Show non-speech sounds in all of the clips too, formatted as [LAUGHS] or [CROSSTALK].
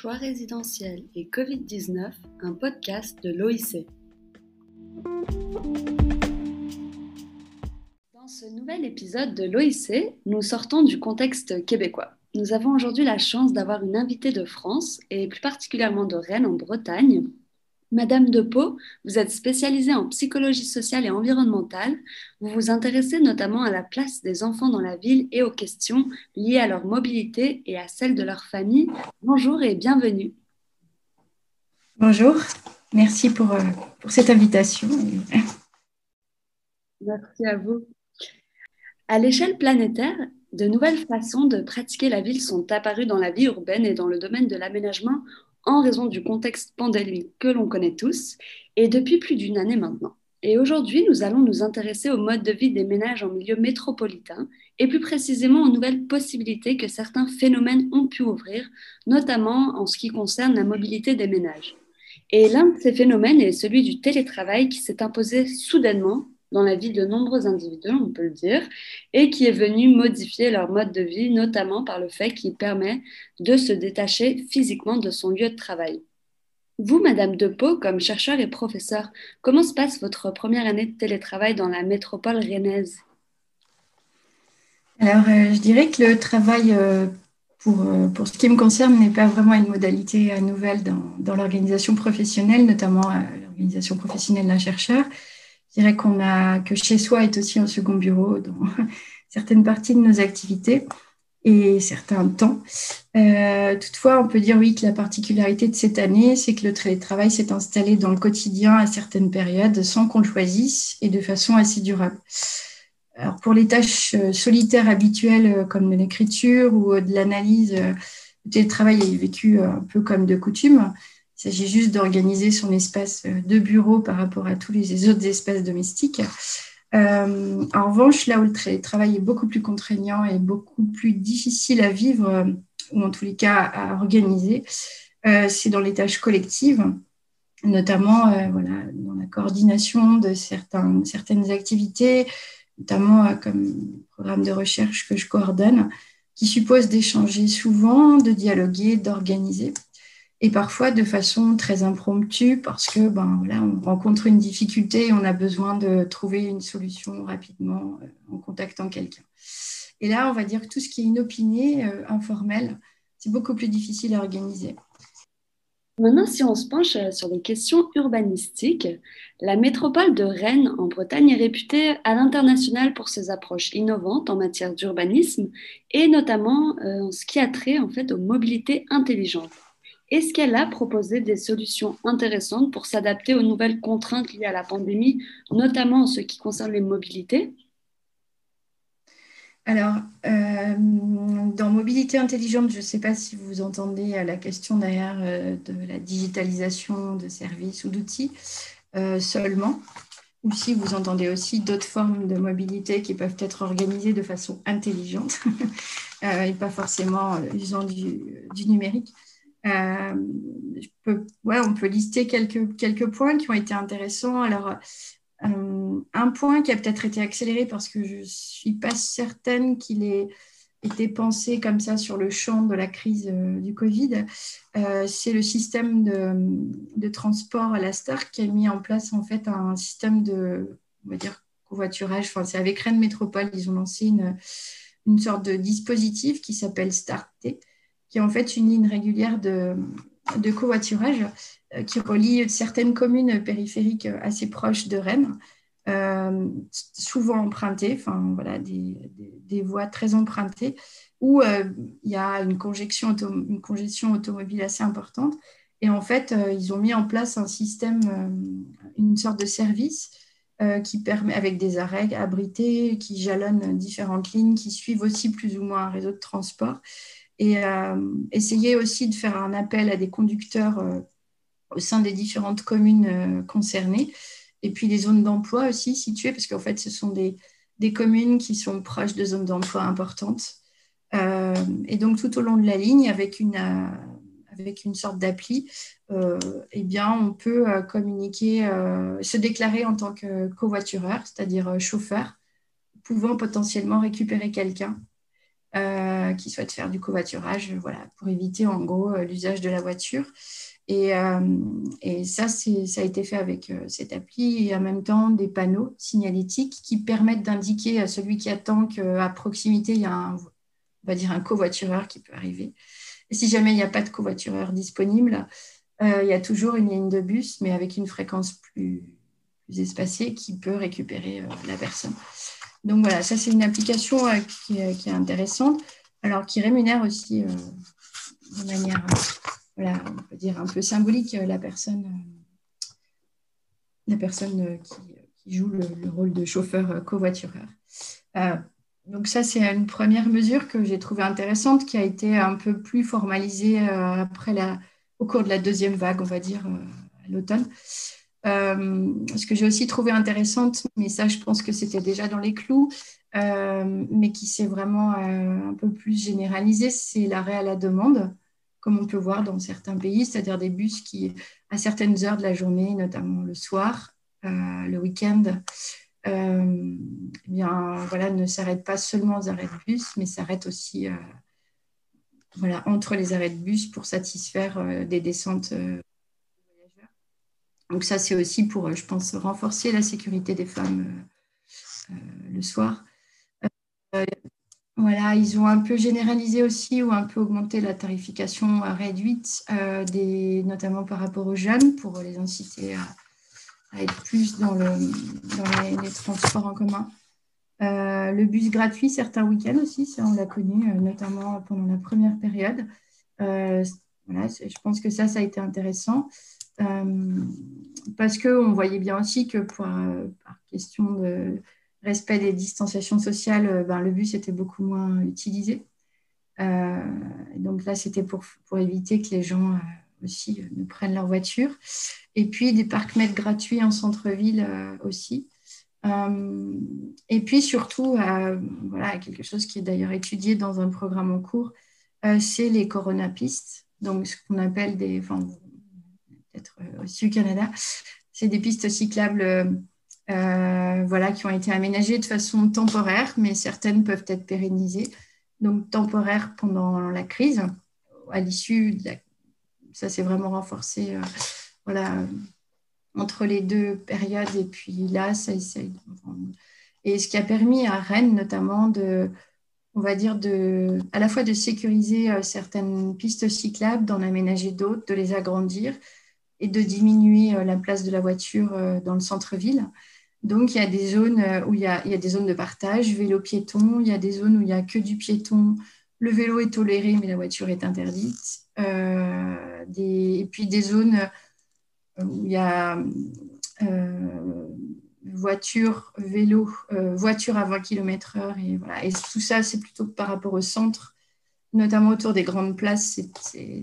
Choix résidentiel et Covid-19, un podcast de l'OIC. Dans ce nouvel épisode de l'OIC, nous sortons du contexte québécois. Nous avons aujourd'hui la chance d'avoir une invitée de France et plus particulièrement de Rennes en Bretagne, Madame de Pau, vous êtes spécialisée en psychologie sociale et environnementale. Vous vous intéressez notamment à la place des enfants dans la ville et aux questions liées à leur mobilité et à celle de leur famille. Bonjour et bienvenue. Bonjour, merci pour, euh, pour cette invitation. Merci à vous. À l'échelle planétaire, de nouvelles façons de pratiquer la ville sont apparues dans la vie urbaine et dans le domaine de l'aménagement en raison du contexte pandémique que l'on connaît tous, et depuis plus d'une année maintenant. Et aujourd'hui, nous allons nous intéresser au mode de vie des ménages en milieu métropolitain et plus précisément aux nouvelles possibilités que certains phénomènes ont pu ouvrir, notamment en ce qui concerne la mobilité des ménages. Et l'un de ces phénomènes est celui du télétravail qui s'est imposé soudainement dans la vie de nombreux individus, on peut le dire, et qui est venu modifier leur mode de vie, notamment par le fait qu'il permet de se détacher physiquement de son lieu de travail. Vous, Madame Depot, comme chercheur et professeur, comment se passe votre première année de télétravail dans la métropole rennaise? Alors, euh, je dirais que le travail, euh, pour, euh, pour, ce qui me concerne, n'est pas vraiment une modalité nouvelle dans, dans l'organisation professionnelle, notamment l'organisation professionnelle d'un chercheur. Je dirais qu'on a, que chez soi est aussi un second bureau dans [LAUGHS] certaines parties de nos activités et certains temps. Euh, toutefois, on peut dire oui que la particularité de cette année, c'est que le télétravail s'est installé dans le quotidien à certaines périodes sans qu'on le choisisse et de façon assez durable. Alors pour les tâches euh, solitaires habituelles euh, comme de l'écriture ou de l'analyse, le télétravail est vécu un peu comme de coutume. Il s'agit juste d'organiser son espace euh, de bureau par rapport à tous les autres espaces domestiques. Euh, en revanche, là où le travail est beaucoup plus contraignant et beaucoup plus difficile à vivre, euh, ou en tous les cas à organiser, c'est dans les tâches collectives, notamment voilà, dans la coordination de certaines activités, notamment comme le programme de recherche que je coordonne, qui suppose d'échanger souvent, de dialoguer, d'organiser et parfois de façon très impromptue parce que ben, voilà, on rencontre une difficulté et on a besoin de trouver une solution rapidement euh, en contactant quelqu'un. Et là, on va dire que tout ce qui est inopiné, euh, informel, c'est beaucoup plus difficile à organiser. Maintenant, si on se penche euh, sur les questions urbanistiques, la métropole de Rennes en Bretagne est réputée à l'international pour ses approches innovantes en matière d'urbanisme et notamment en ce qui a trait en fait aux mobilités intelligentes. Est-ce qu'elle a proposé des solutions intéressantes pour s'adapter aux nouvelles contraintes liées à la pandémie, notamment en ce qui concerne les mobilités? Alors, euh, dans mobilité intelligente, je ne sais pas si vous entendez la question derrière euh, de la digitalisation de services ou d'outils euh, seulement, ou si vous entendez aussi d'autres formes de mobilité qui peuvent être organisées de façon intelligente [LAUGHS] et pas forcément usant du numérique. Euh, on peut lister quelques, points qui ont été intéressants. Alors, euh, un point qui a peut-être été accéléré parce que je ne suis pas certaine qu'il ait été pensé comme ça sur le champ de la crise euh, du Covid, c'est le système de, transport à la Star qui a mis en place en fait un système de, on va dire, covoiturage. Enfin, c'est avec Rennes Métropole, ils ont lancé une, sorte de dispositif qui s'appelle T qui est en fait une ligne régulière de, de covoiturage euh, qui relie certaines communes périphériques assez proches de Rennes, euh, souvent empruntées, enfin voilà, des, des, voies très empruntées, où euh, il y a une congestion, une congestion automobile assez importante. Et en fait, ils ont mis en place un système, une sorte de service qui permet, avec des arrêts abrités, qui jalonnent différentes lignes, qui suivent aussi plus ou moins un réseau de transport et euh, essayer aussi de faire un appel à des conducteurs euh, au sein des différentes communes euh, concernées. Et puis les zones d'emploi aussi situées, parce qu'en fait, ce sont des, des, communes qui sont proches de zones d'emploi importantes. et donc, tout au long de la ligne, avec une, avec une sorte d'appli, eh bien, on peut communiquer, se déclarer en tant que covoitureur, c'est-à-dire chauffeur, pouvant potentiellement récupérer quelqu'un qui souhaitent faire du covoiturage, voilà, pour éviter en gros l'usage de la voiture. Et, ça, ça a été fait avec cette appli et en même temps des panneaux signalétiques qui permettent d'indiquer à celui qui attend qu'à proximité, il y a un, on va dire un covoitureur qui peut arriver. Et si jamais il n'y a pas de covoitureur disponible, il y a toujours une ligne de bus, mais avec une fréquence plus, espacée qui peut récupérer la personne. Donc voilà, ça c'est une application euh, qui, est, intéressante, alors qui rémunère aussi euh, de manière, voilà, on peut dire un peu symbolique euh, la personne, la personne qui, joue le, rôle de chauffeur covoitureur. donc ça c'est une première mesure que j'ai trouvée intéressante, qui a été un peu plus formalisée après la, au cours de la deuxième vague, on va dire, à l'automne. Euh, ce que j'ai aussi trouvé intéressante, mais ça, je pense que c'était déjà dans les clous, euh, mais qui s'est vraiment euh, un peu plus généralisé, c'est l'arrêt à la demande, comme on peut voir dans certains pays, c'est-à-dire des bus qui, à certaines heures de la journée, notamment le soir, le week-end, eh bien, voilà, ne s'arrêtent pas seulement aux arrêts de bus, mais s'arrêtent aussi voilà, entre les arrêts de bus pour satisfaire des descentes donc ça, c'est aussi pour, euh, je pense, renforcer la sécurité des femmes euh, euh, le soir. voilà, ils ont un peu généralisé aussi ou un peu augmenté la tarification réduite, des, notamment par rapport aux jeunes, pour les inciter à, être plus dans, le, dans les, transports en commun. le bus gratuit certains week-ends aussi, ça on l'a connu, notamment pendant la première période. voilà, je pense que ça, ça a été intéressant. Euh, parce qu'on voyait bien aussi que euh, par question de respect des distanciations sociales, euh, ben, le bus était beaucoup moins utilisé. donc là, c'était pour, pour, éviter que les gens aussi ne prennent leur voiture. Et puis des parcs-mètres gratuits en centre-ville aussi. et puis surtout, voilà, quelque chose qui est d'ailleurs étudié dans un programme en cours, c'est les coronapistes, donc ce qu'on appelle des, peut-être euh, au Canada. C'est des pistes cyclables euh, voilà, qui ont été aménagées de façon temporaire, mais certaines peuvent être pérennisées. Donc temporaire pendant la crise, à l'issue, ça s'est vraiment renforcé euh, voilà, entre les deux périodes. Et puis là, ça essaye. Et ce qui a permis à Rennes notamment de, on va dire, de, à la fois de sécuriser certaines pistes cyclables, d'en aménager d'autres, de les agrandir, et de diminuer euh, la place de la voiture euh, dans le centre-ville. Donc, il y a des zones euh, où il y a, des zones de partage, vélo-piéton, il y a des zones où il n'y a que du piéton. Le vélo est toléré, mais la voiture est interdite. et puis des zones où il y a voiture, vélo, voiture à 20 km/h. Et, voilà. et tout ça, c'est plutôt par rapport au centre, notamment autour des grandes places,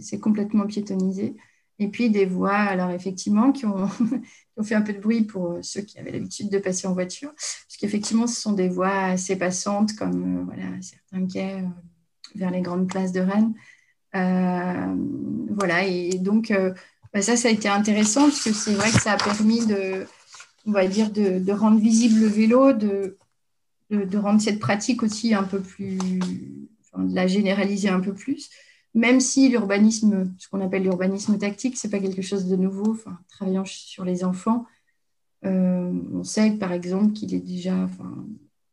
c'est complètement piétonnisé. Et puis des voix, alors effectivement, qui ont, [LAUGHS] fait un peu de bruit pour ceux qui avaient l'habitude de passer en voiture, parce qu'effectivement, ce sont des voies assez passantes, comme euh, voilà, certains quais euh, vers les grandes places de Rennes. Euh, voilà, et donc bah, ça, ça a été intéressant, parce que c'est vrai que ça a permis de, on va dire, de, rendre visible le vélo, de, de, rendre cette pratique aussi un peu plus, de la généraliser un peu plus même si l'urbanisme, ce qu'on appelle l'urbanisme tactique, ce n'est pas quelque chose de nouveau. Travaillant sur les enfants, euh, on sait par exemple qu'il est déjà enfin,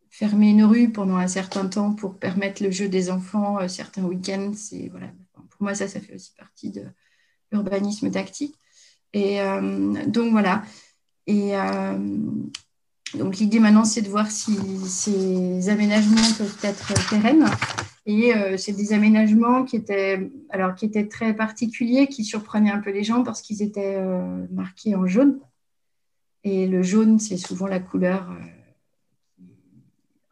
fermé une rue pendant un certain temps pour permettre le jeu des enfants euh, certains week-ends. Voilà, pour moi, ça, ça fait aussi partie de l'urbanisme tactique. Et euh, donc voilà. Et donc l'idée maintenant, c'est de voir si ces aménagements peuvent être pérennes et euh, c'est des aménagements qui étaient, alors, qui étaient très particuliers, qui surprenaient un peu les gens parce qu'ils étaient euh, marqués en jaune. Et le jaune, c'est souvent la couleur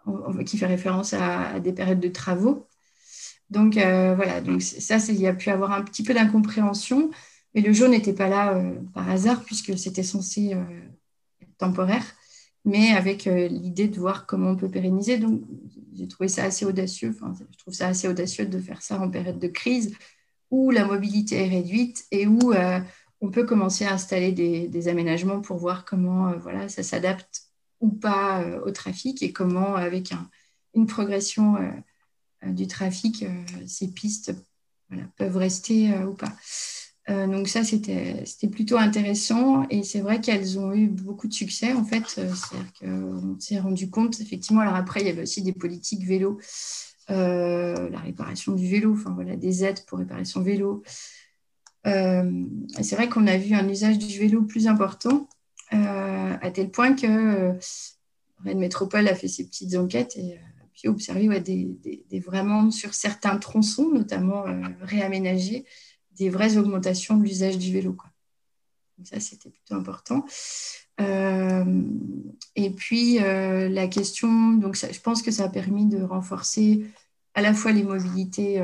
euh, qui fait référence à, des périodes de travaux. Donc voilà, donc ça, il y a pu avoir un petit peu d'incompréhension. Mais le jaune n'était pas là par hasard puisque c'était censé être temporaire mais avec euh, l'idée de voir comment on peut pérenniser. Donc, j'ai trouvé ça assez audacieux. Enfin, je trouve ça assez audacieux de faire ça en période de crise où la mobilité est réduite et où euh, on peut commencer à installer des, aménagements pour voir comment euh, voilà, ça s'adapte ou pas au trafic et comment, avec une progression du trafic, ces pistes peuvent rester ou pas. Donc ça, c'était plutôt intéressant. Et c'est vrai qu'elles ont eu beaucoup de succès en fait. C'est-à-dire qu'on s'est rendu compte, effectivement, alors après, il y avait aussi des politiques vélo, la réparation du vélo, enfin voilà, des aides pour réparation vélo. c'est vrai qu'on a vu un usage du vélo plus important euh, à tel point que euh, Rennes Métropole a fait ses petites enquêtes et euh, puis observé des, vraiment sur certains tronçons, notamment réaménagés, des vraies augmentations de l'usage du vélo. Donc ça, c'était plutôt important. et puis, la question, donc je pense que ça a permis de renforcer à la fois les mobilités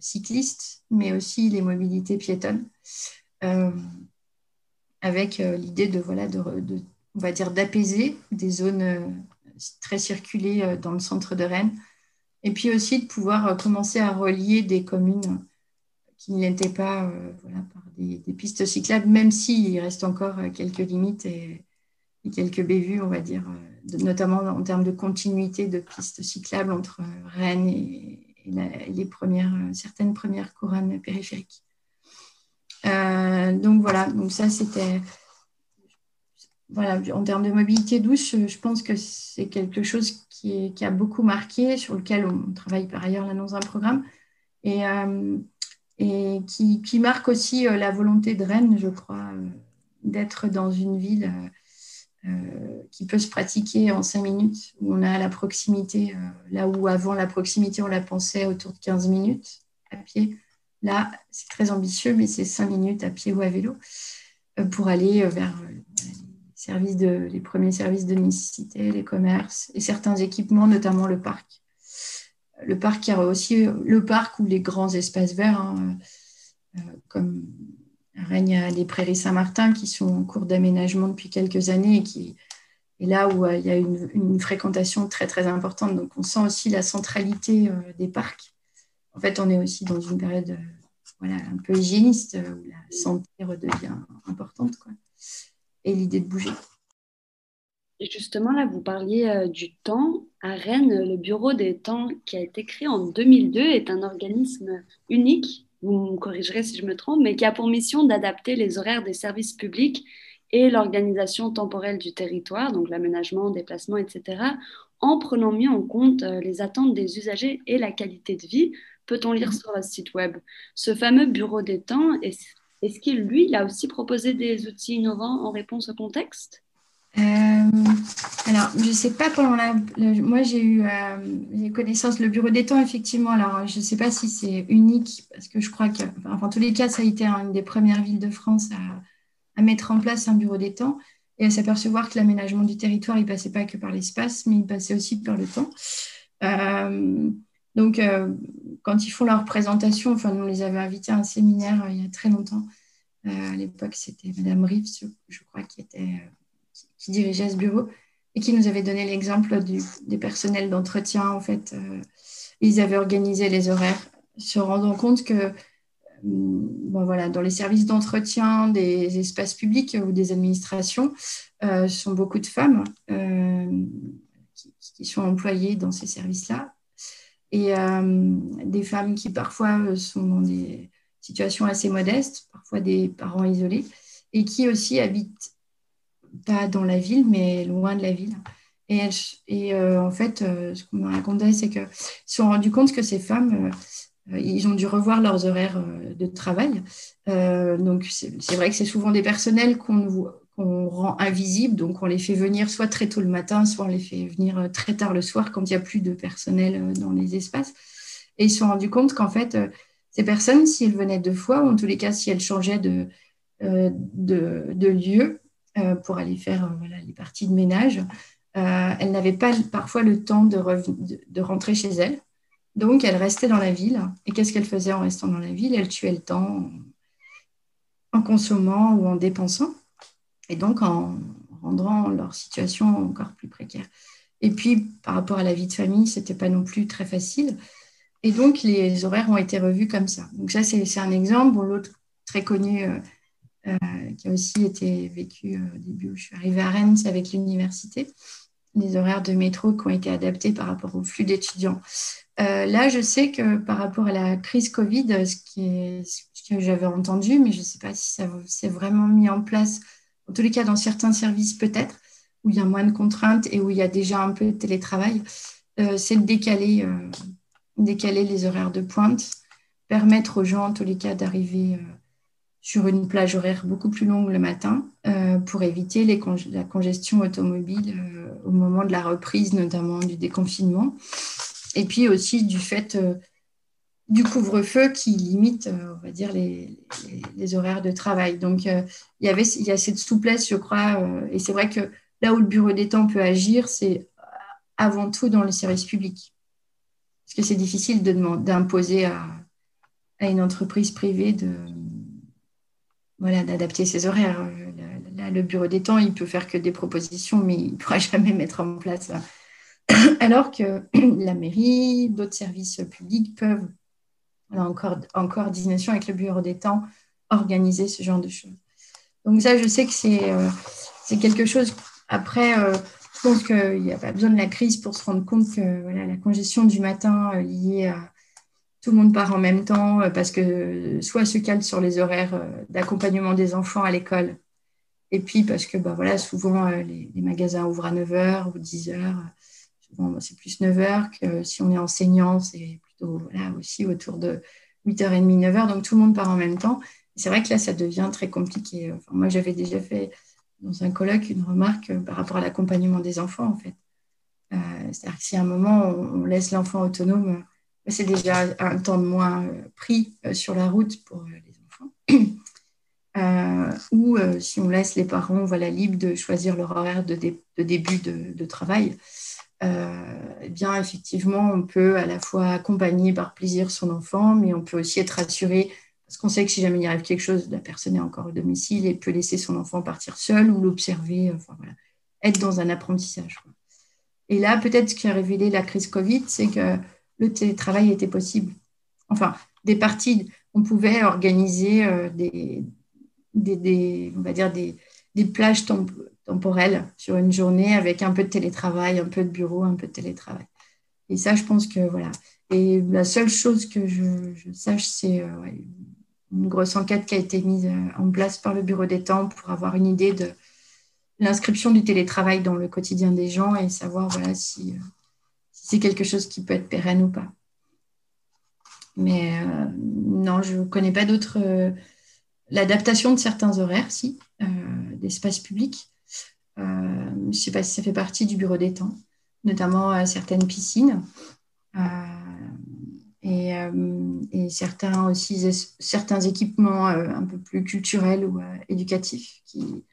cyclistes, mais aussi les mobilités piétonnes avec euh, l'idée de, voilà, va dire, d'apaiser des zones euh, très circulées euh, dans le centre de Rennes, et puis aussi de pouvoir commencer à relier des communes qui n'étaient pas voilà, par des, pistes cyclables, même s'il reste encore quelques limites et, quelques bévues, on va dire, notamment en termes de continuité de pistes cyclables entre Rennes et, les premières, certaines premières couronnes périphériques. Euh, donc voilà, donc ça c'était voilà, en termes de mobilité douce, je pense que c'est quelque chose qui, a beaucoup marqué, sur lequel on travaille par ailleurs là dans un programme, et, euh, et qui, marque aussi euh, la volonté de Rennes, je crois, d'être dans une ville qui peut se pratiquer en cinq minutes, où on a la proximité, là où avant la proximité, on la pensait autour de 15 minutes à pied. Là, c'est très ambitieux, mais c'est cinq minutes à pied ou à vélo euh, pour aller euh, vers euh, les premiers services de nécessité, les commerces et certains équipements, notamment le parc. Le parc qui a aussi le parc ou les grands espaces verts, hein, comme règne les prairies Saint-Martin qui sont en cours d'aménagement depuis quelques années et qui est là où il y a une, fréquentation très très importante. Donc on sent aussi la centralité des parcs en fait, on est aussi dans une période euh, voilà, un peu hygiéniste euh, où la santé redevient importante. Quoi. Et l'idée de bouger. Justement, là, vous parliez euh, du temps. À Rennes, le Bureau des temps, qui a été créé en 2002, est un organisme unique, vous me corrigerez si je me trompe, mais qui a pour mission d'adapter les horaires des services publics et l'organisation temporelle du territoire, donc l'aménagement, déplacement, etc., en prenant mieux en compte les attentes des usagers et la qualité de vie peut-on lire sur le site web? Ce fameux bureau des temps, est-ce qu'il, lui, il a aussi proposé des outils innovants en réponse au contexte? euh, alors, je ne sais pas pendant la. moi, j'ai eu euh, connaissance le bureau des temps, effectivement. Alors, je ne sais pas si c'est unique, parce que je crois que, enfin, en tous les cas, ça a été une des premières villes de France à, mettre en place un bureau des temps et à s'apercevoir que l'aménagement du territoire, il ne passait pas que par l'espace, mais il passait aussi par le temps. Euh, donc, euh, quand ils font leur présentation, enfin, nous, on les avait invités à un séminaire euh, il y a très longtemps. Euh, à l'époque, c'était Madame Rives, je crois, qui, était, qui, dirigeait ce bureau et qui nous avait donné l'exemple des personnels d'entretien. En fait, ils avaient organisé les horaires, se rendant compte que bon, voilà, dans les services d'entretien des espaces publics ou des administrations, ce sont beaucoup de femmes qui, qui, sont employées dans ces services-là et euh, des femmes qui parfois euh, sont dans des situations assez modestes, parfois des parents isolés, et qui aussi habitent pas dans la ville, mais loin de la ville. Et, et euh, en fait, ce qu'on m'a raconté, c'est qu'ils se sont rendus compte que ces femmes, ils ont dû revoir leurs horaires de travail. donc, c'est vrai que c'est souvent des personnels qu'on voit qu'on rend invisibles. Donc, on les fait venir soit très tôt le matin, soit on les fait venir euh, très tard le soir quand il n'y a plus de personnel euh, dans les espaces. Et ils se sont rendus compte qu'en fait, euh, ces personnes, si elles venaient deux fois, ou en tous les cas, si elles changeaient de, de, lieu pour aller faire les parties de ménage, elles n'avaient pas parfois le temps de, de, rentrer chez elles. Donc, elles restaient dans la ville. Et qu'est-ce qu'elles faisaient en restant dans la ville? Elles tuaient le temps en consommant ou en dépensant et donc en rendant leur situation encore plus précaire. Et puis, par rapport à la vie de famille, ce n'était pas non plus très facile. Et donc, les horaires ont été revus comme ça. Donc, ça, c'est un exemple. L'autre très connu, euh, euh, qui a aussi été vécu euh, au début où je suis arrivée à Rennes, avec l'université. Les horaires de métro qui ont été adaptés par rapport au flux d'étudiants. là, je sais que par rapport à la crise Covid, ce que j'avais entendu, mais je ne sais pas si ça s'est vraiment mis en place, en tous les cas dans certains services peut-être, où il y a moins de contraintes et où il y a déjà un peu de télétravail, c'est de décaler, décaler les horaires de pointe, permettre aux gens, en tous les cas, d'arriver sur une plage horaire beaucoup plus longue le matin euh, pour éviter la congestion automobile euh, au moment de la reprise, notamment du déconfinement. Et puis aussi du fait euh, du couvre-feu qui limite, on va dire, les, les, horaires de travail. Donc, il, y avait, il y a cette souplesse, je crois, et c'est vrai que là où le bureau des temps peut agir, c'est avant tout dans le service public. Parce que c'est difficile d'imposer à, à une entreprise privée de voilà, d'adapter ses horaires. Là, le bureau des temps, il peut faire que des propositions, mais il ne pourra [LAUGHS] jamais mettre en place. [CLEARS THROAT] Alors que [CLEARS THROAT] la mairie, d'autres services publics peuvent, encore, en coordination avec le bureau des temps, organiser ce genre de choses. Donc ça, je sais que c'est euh, quelque chose. Après, euh, je pense qu'il n'y a pas besoin de la crise pour se rendre compte que voilà, la congestion du matin euh, liée à tout le monde part en même temps euh, parce que soit se cale sur les horaires euh, d'accompagnement des enfants à l'école, et puis parce que bah, souvent euh, les, magasins ouvrent à 9h ou 10h. Souvent, c'est plus 9h que si on est enseignant, c'est plutôt voilà, aussi autour de 8h30, 9h. Donc tout le monde part en même temps. C'est vrai que là, ça devient très compliqué. moi, j'avais déjà fait dans un colloque une remarque par rapport à l'accompagnement des enfants, en fait. C'est-à-dire que si à un moment, on laisse l'enfant autonome c'est déjà un temps de moins euh, pris euh, sur la route pour euh, les enfants. [CLEARS THROAT] ou si on laisse les parents voilà, libres de choisir leur horaire de, début de, travail, eh bien, effectivement, on peut à la fois accompagner par plaisir son enfant, mais on peut aussi être rassuré parce qu'on sait que si jamais il arrive quelque chose, la personne est encore au domicile et peut laisser son enfant partir seul ou l'observer, être dans un apprentissage. Et là, peut-être ce qui a révélé la crise Covid, c'est que le télétravail était possible. Enfin, des parties, on pouvait organiser euh, des, des, on va dire des, des plages temporelles sur une journée avec un peu de télétravail, un peu de bureau, un peu de télétravail. Et ça, je pense que voilà. Et la seule chose que je, sache, c'est euh, une grosse enquête qui a été mise euh, en place par le Bureau des temps pour avoir une idée de l'inscription du télétravail dans le quotidien des gens et savoir voilà, si, c'est quelque chose qui peut être pérenne ou pas. Mais euh, non, je ne connais pas d'autres. Euh, l'adaptation de certains horaires, si, euh, d'espace public. je ne sais pas si ça fait partie du bureau des temps, notamment certaines piscines. Et, et, certains aussi certains équipements un peu plus culturels ou éducatifs qui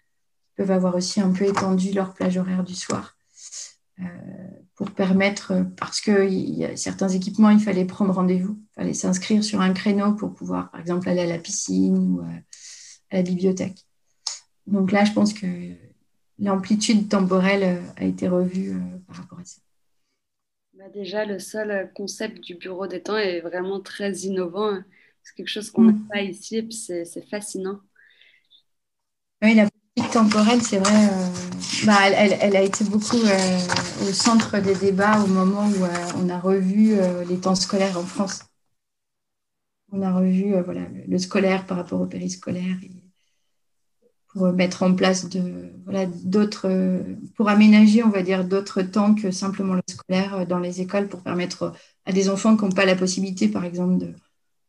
peuvent avoir aussi un peu étendu leur plage horaire du soir pour permettre, parce que y a certains équipements, il fallait prendre rendez-vous, il fallait s'inscrire sur un créneau pour pouvoir, par exemple, aller à la piscine ou euh, à la bibliothèque. Donc là, je pense que l'amplitude temporelle euh, a été revue euh, par rapport à ça. Bah, déjà, le seul concept du bureau des temps est vraiment très innovant. C'est quelque chose qu'on n'a mm. pas ici et c'est fascinant. Oui, la temporelle, c'est vrai, euh, bah, elle, a été beaucoup euh, au centre des débats au moment où euh, on a revu les temps scolaires en France. On a revu voilà, le, scolaire par rapport au périscolaire pour mettre en place de, voilà, d'autres, pour aménager, on va dire, d'autres temps que simplement le scolaire dans les écoles pour permettre à des enfants qui n'ont pas la possibilité, par exemple,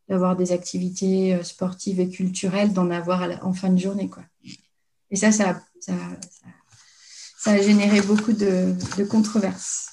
d'avoir des activités sportives et culturelles, d'en avoir en fin de journée. Quoi. Et ça, ça, a généré beaucoup de, controverses.